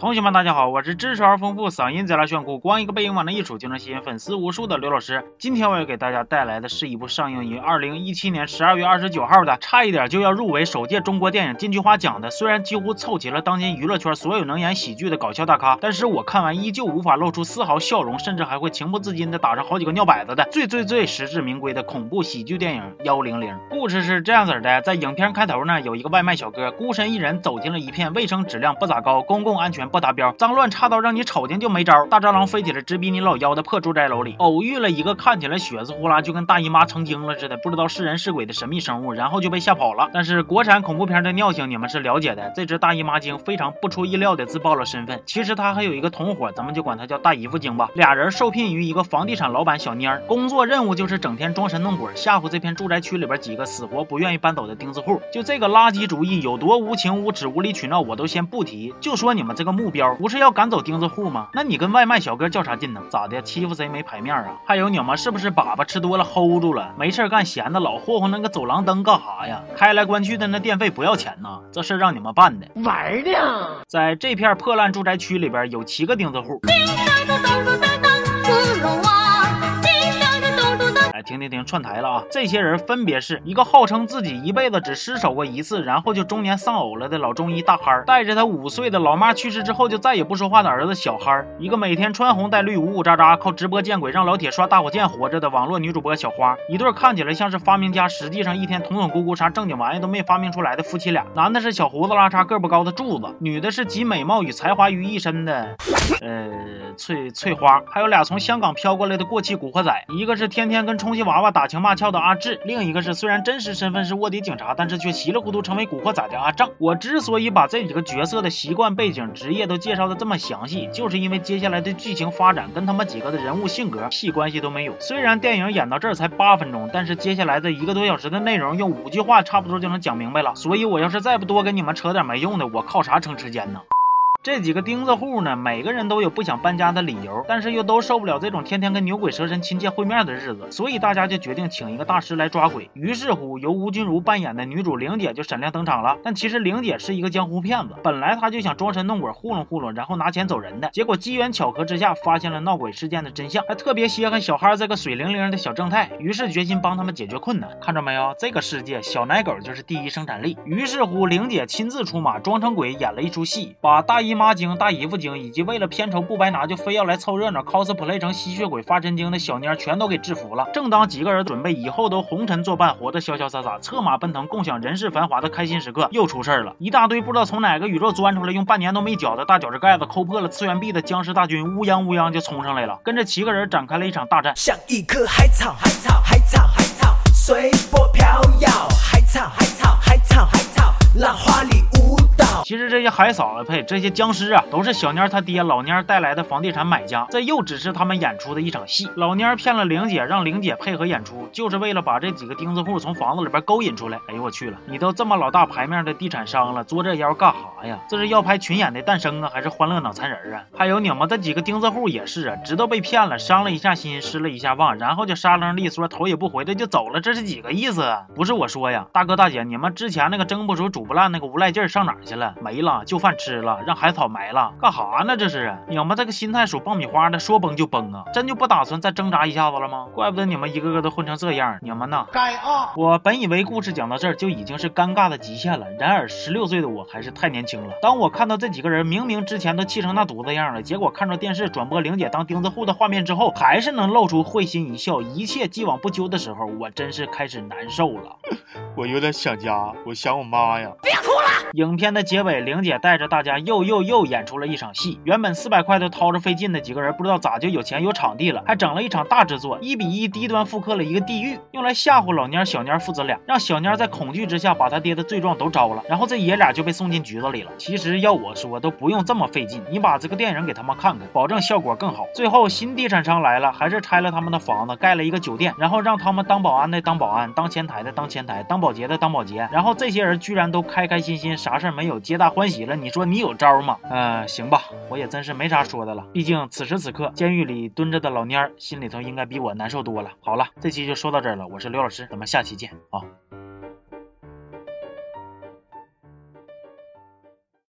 同学们，大家好，我是知识而丰富、嗓音贼拉炫酷、光一个背影往那一杵就能吸引粉丝无数的刘老师。今天我要给大家带来的是一部上映于二零一七年十二月二十九号的，差一点就要入围首届中国电影金菊花奖的。虽然几乎凑齐了当今娱乐圈所有能演喜剧的搞笑大咖，但是我看完依旧无法露出丝毫笑容，甚至还会情不自禁的打上好几个尿摆子的最最最实至名归的恐怖喜剧电影《幺零零》。故事是这样子的，在影片开头呢，有一个外卖小哥孤身一人走进了一片卫生质量不咋高、公共安全不达标、脏乱。差到让你瞅见就没招，大蟑螂飞起来直逼你老腰的破住宅楼里，偶遇了一个看起来血丝呼啦就跟大姨妈成精了似的，不知道是人是鬼的神秘生物，然后就被吓跑了。但是国产恐怖片的尿性你们是了解的，这只大姨妈精非常不出意料的自曝了身份，其实她还有一个同伙，咱们就管她叫大姨夫精吧。俩人受聘于一个房地产老板小蔫儿，工作任务就是整天装神弄鬼，吓唬这片住宅区里边几个死活不愿意搬走的钉子户。就这个垃圾主意有多无情无耻、无理取闹，我都先不提，就说你们这个目标不是要赶走钉子户吗？那你跟外卖小哥较啥劲呢？咋的？欺负谁没牌面啊？还有你们是不是粑粑吃多了 hold 住了？没事干闲的老霍霍那个走廊灯干啥呀？开来关去的那电费不要钱呐？这事让你们办的玩呢？在这片破烂住宅区里边有七个钉子户。停停停，串台了啊！这些人分别是一个号称自己一辈子只失手过一次，然后就中年丧偶了的老中医大憨儿，带着他五岁的老妈去世之后就再也不说话的儿子小憨儿，一个每天穿红戴绿、呜呜喳喳，靠直播见鬼让老铁刷大火箭活着的网络女主播小花，一对看起来像是发明家，实际上一天捅捅咕咕啥正经玩意都没发明出来的夫妻俩。男的是小胡子拉碴、个不高的柱子，女的是集美貌与才华于一身的，呃，翠翠花。还有俩从香港飘过来的过气古惑仔，一个是天天跟充。充气娃娃打情骂俏的阿志，另一个是虽然真实身份是卧底警察，但是却稀里糊涂成为古惑仔的阿正。我之所以把这几个角色的习惯、背景、职业都介绍的这么详细，就是因为接下来的剧情发展跟他们几个的人物性格屁关系都没有。虽然电影演到这儿才八分钟，但是接下来的一个多小时的内容用五句话差不多就能讲明白了。所以我要是再不多跟你们扯点没用的，我靠啥撑时间呢？这几个钉子户呢，每个人都有不想搬家的理由，但是又都受不了这种天天跟牛鬼蛇神亲切会面的日子，所以大家就决定请一个大师来抓鬼。于是乎，由吴君如扮演的女主玲姐就闪亮登场了。但其实玲姐是一个江湖骗子，本来她就想装神弄鬼糊弄糊弄，然后拿钱走人的。结果机缘巧合之下，发现了闹鬼事件的真相，还特别稀罕小哈这个水灵灵的小正太，于是决心帮他们解决困难。看着没有，这个世界小奶狗就是第一生产力。于是乎，玲姐亲自出马，装成鬼演了一出戏，把大妈精、大姨夫。精以及为了片酬不白拿就非要来凑热闹 cosplay 成吸血鬼发神经的小蔫全都给制服了。正当几个人准备以后都红尘作伴，活得潇潇洒洒，策马奔腾，共享人世繁华的开心时刻，又出事儿了。一大堆不知道从哪个宇宙钻出来，用半年都没搅的大脚趾盖子抠破了次元壁的僵尸大军，乌泱乌泱就冲上来了，跟着七个人展开了一场大战。像一棵海草，海草，海草，海草，随波飘摇，海草，海草，海草，海草，浪花里。其实这些海嫂子呸，这些僵尸啊，都是小蔫他爹老蔫带来的房地产买家，这又只是他们演出的一场戏。老蔫骗了玲姐，让玲姐配合演出，就是为了把这几个钉子户从房子里边勾引出来。哎呦我去了，你都这么老大牌面的地产商了，作这妖干哈呀？这是要拍群演的诞生啊，还是欢乐脑残人啊？还有你们这几个钉子户也是啊，知道被骗了，伤了一下心，失了一下望，然后就沙楞利索，头也不回的就走了，这是几个意思？不是我说呀，大哥大姐，你们之前那个蒸不熟煮不烂那个无赖劲上哪去了？没了，就饭。吃了，让海草埋了，干哈呢？这是你们这个心态属爆米花的，说崩就崩啊！真就不打算再挣扎一下子了吗？怪不得你们一个个都混成这样，你们呢？该啊！我本以为故事讲到这儿就已经是尴尬的极限了，然而十六岁的我还是太年轻了。当我看到这几个人明明之前都气成那犊子样了，结果看着电视转播玲姐当钉子户的画面之后，还是能露出会心一笑，一切既往不咎的时候，我真是开始难受了。我有点想家，我想我妈呀！别哭了。影片的结尾，玲姐带着大家又又又演出了一场戏。原本四百块都掏着费劲的几个人，不知道咋就有钱有场地了，还整了一场大制作，一比一低端复刻了一个地狱，用来吓唬老蔫小蔫父子俩，让小蔫在恐惧之下把他爹的罪状都招了，然后这爷俩就被送进局子里了。其实要我说，都不用这么费劲，你把这个电影给他们看看，保证效果更好。最后新地产商来了，还是拆了他们的房子，盖了一个酒店，然后让他们当保安的当保安，当前台的当前台，当保洁的当保洁，然后这些人居然都开开心心，啥事儿没有，皆大欢喜了。你说你有招吗？嗯，行吧，我也真是没啥说的了。毕竟此时此刻，监狱里蹲着的老蔫儿心里头应该比我难受多了。好了，这期就说到这儿了。我是刘老师，咱们下期见啊。